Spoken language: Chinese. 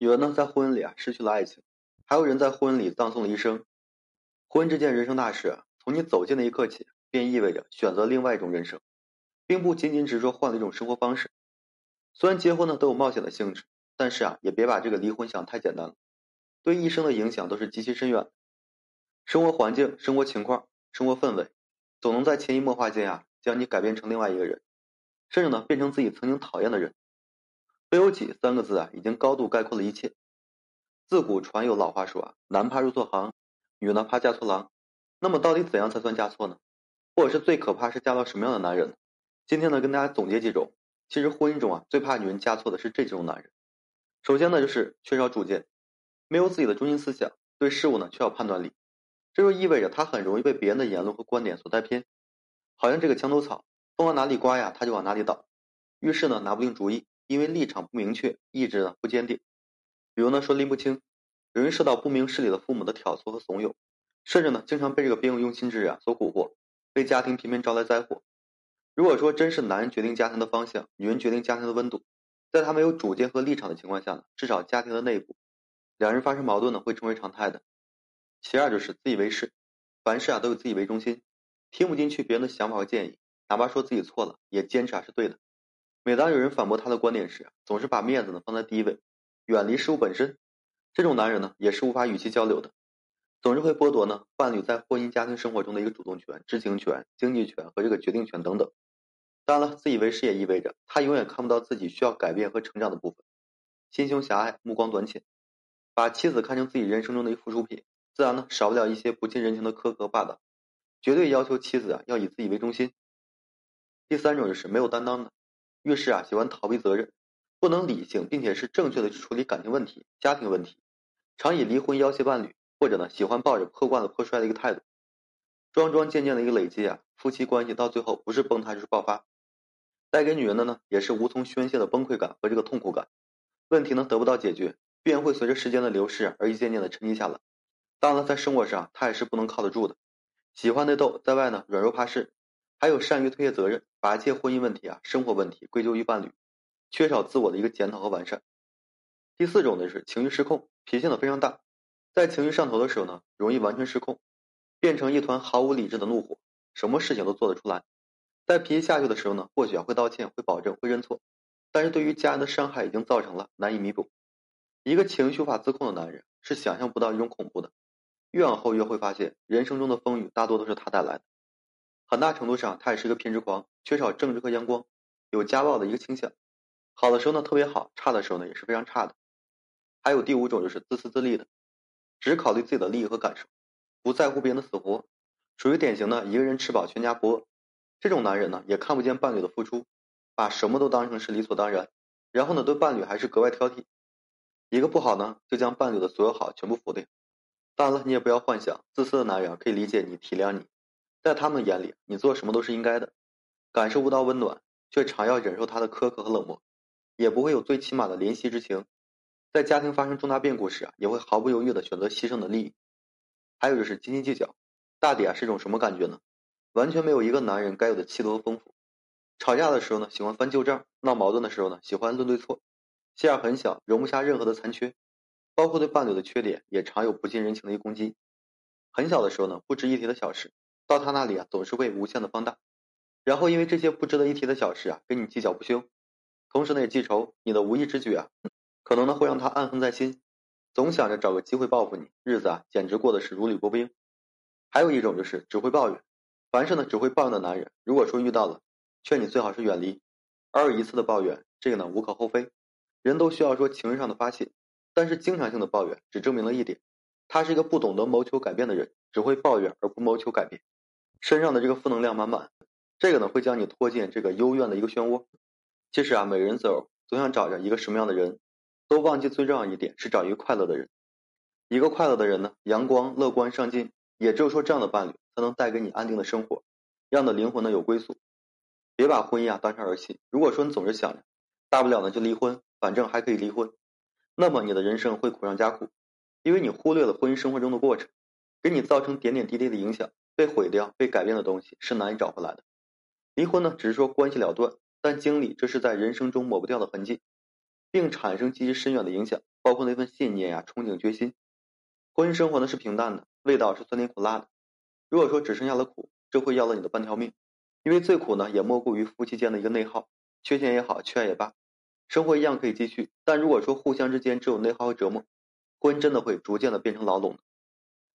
有人呢在婚姻里啊失去了爱情，还有人在婚姻里葬送了一生。婚姻这件人生大事啊，从你走进的一刻起，便意味着选择另外一种人生，并不仅仅只是说换了一种生活方式。虽然结婚呢都有冒险的性质，但是啊，也别把这个离婚想太简单了，对一生的影响都是极其深远。生活环境、生活情况、生活氛围，总能在潜移默化间啊，将你改变成另外一个人，甚至呢变成自己曾经讨厌的人。非有己三个字啊，已经高度概括了一切。自古传有老话说啊，男怕入错行，女呢怕嫁错郎。那么到底怎样才算嫁错呢？或者是最可怕是嫁到什么样的男人呢？今天呢，跟大家总结几种。其实婚姻中啊，最怕女人嫁错的是这几种男人。首先呢，就是缺少主见，没有自己的中心思想，对事物呢缺少判断力。这就意味着他很容易被别人的言论和观点所带偏，好像这个墙头草，风往哪里刮呀，他就往哪里倒。遇事呢拿不定主意。因为立场不明确，意志呢不坚定，比如呢说拎不清，容易受到不明事理的父母的挑唆和怂恿，甚至呢经常被这个别有用心之人啊所蛊惑，为家庭频频招来灾祸。如果说真是男人决定家庭的方向，女人决定家庭的温度，在他没有主见和立场的情况下呢，至少家庭的内部，两人发生矛盾呢会成为常态的。其二就是自以为是，凡事啊都有自以为中心，听不进去别人的想法和建议，哪怕说自己错了，也坚持啊是对的。每当有人反驳他的观点时，总是把面子呢放在第一位，远离事物本身。这种男人呢，也是无法与其交流的，总是会剥夺呢伴侣在婚姻家庭生活中的一个主动权、知情权、经济权和这个决定权等等。当然了，自以为是也意味着他永远看不到自己需要改变和成长的部分，心胸狭隘、目光短浅，把妻子看成自己人生中的一附属品，自然呢少不了一些不近人情的苛刻霸道，绝对要求妻子啊要以自己为中心。第三种就是没有担当的。遇事啊，喜欢逃避责任，不能理性，并且是正确的去处理感情问题、家庭问题，常以离婚要挟伴侣，或者呢，喜欢抱着破罐子破摔的一个态度，桩桩件件的一个累积啊，夫妻关系到最后不是崩塌就是爆发，带给女人的呢，也是无从宣泄的崩溃感和这个痛苦感，问题呢得不到解决，便会随着时间的流逝而一件件的沉积下来。当然，在生活上他也是不能靠得住的，喜欢内斗，在外呢软弱怕事。还有善于推卸责任，把一切婚姻问题啊、生活问题归咎于伴侣，缺少自我的一个检讨和完善。第四种呢是情绪失控，脾气呢非常大，在情绪上头的时候呢，容易完全失控，变成一团毫无理智的怒火，什么事情都做得出来。在脾气下去的时候呢，或许啊会道歉、会保证、会认错，但是对于家人的伤害已经造成了，难以弥补。一个情绪无法自控的男人是想象不到一种恐怖的，越往后越会发现，人生中的风雨大多都是他带来的。很大程度上，他也是一个偏执狂，缺少正直和阳光，有家暴的一个倾向。好的时候呢特别好，差的时候呢也是非常差的。还有第五种就是自私自利的，只考虑自己的利益和感受，不在乎别人的死活，属于典型的一个人吃饱全家不饿。这种男人呢也看不见伴侣的付出，把什么都当成是理所当然，然后呢对伴侣还是格外挑剔。一个不好呢就将伴侣的所有好全部否定。当然了，你也不要幻想自私的男人可以理解你、体谅你。在他们眼里，你做什么都是应该的，感受不到温暖，却常要忍受他的苛刻和冷漠，也不会有最起码的怜惜之情。在家庭发生重大变故时啊，也会毫不犹豫的选择牺牲的利益。还有就是斤斤计较，大抵啊是一种什么感觉呢？完全没有一个男人该有的气度和丰富。吵架的时候呢，喜欢翻旧账；闹矛盾的时候呢，喜欢论对错。心眼很小，容不下任何的残缺，包括对伴侣的缺点，也常有不近人情的一攻击。很小的时候呢，不值一提的小事。到他那里啊，总是会无限的放大，然后因为这些不值得一提的小事啊，跟你计较不休，同时呢也记仇，你的无意之举啊，可能呢会让他暗恨在心，总想着找个机会报复你，日子啊简直过得是如履薄冰。还有一种就是只会抱怨，凡事呢只会抱怨的男人，如果说遇到了，劝你最好是远离。偶尔一次的抱怨，这个呢无可厚非，人都需要说情绪上的发泄，但是经常性的抱怨只证明了一点，他是一个不懂得谋求改变的人，只会抱怨而不谋求改变。身上的这个负能量满满，这个呢会将你拖进这个幽怨的一个漩涡。其实啊，每个人走总想找着一个什么样的人，都忘记最重要一点是找一个快乐的人。一个快乐的人呢，阳光、乐观、上进，也只有说这样的伴侣才能带给你安定的生活，让你的灵魂呢有归宿。别把婚姻啊当成儿戏。如果说你总是想着大不了呢就离婚，反正还可以离婚，那么你的人生会苦上加苦，因为你忽略了婚姻生活中的过程，给你造成点点滴滴的影响。被毁掉、被改变的东西是难以找回来的。离婚呢，只是说关系了断，但经历这是在人生中抹不掉的痕迹，并产生极其深远的影响。包括那份信念呀、憧憬、决心。婚姻生活呢是平淡的，味道是酸甜苦辣的。如果说只剩下了苦，这会要了你的半条命。因为最苦呢，也莫过于夫妻间的一个内耗，缺钱也好，缺爱也罢，生活一样可以继续。但如果说互相之间只有内耗和折磨，婚姻真的会逐渐的变成牢笼的。